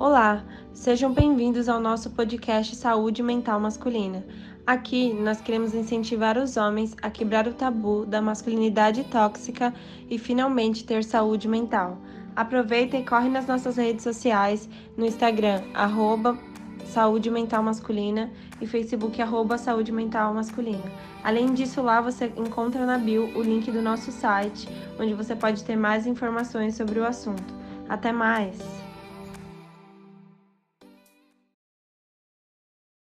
Olá, sejam bem-vindos ao nosso podcast Saúde Mental Masculina. Aqui nós queremos incentivar os homens a quebrar o tabu da masculinidade tóxica e finalmente ter saúde mental. Aproveita e corre nas nossas redes sociais, no Instagram, arroba Saúde Mental Masculina e Facebook arroba Saúde Mental Masculina. Além disso, lá você encontra na bio o link do nosso site, onde você pode ter mais informações sobre o assunto. Até mais!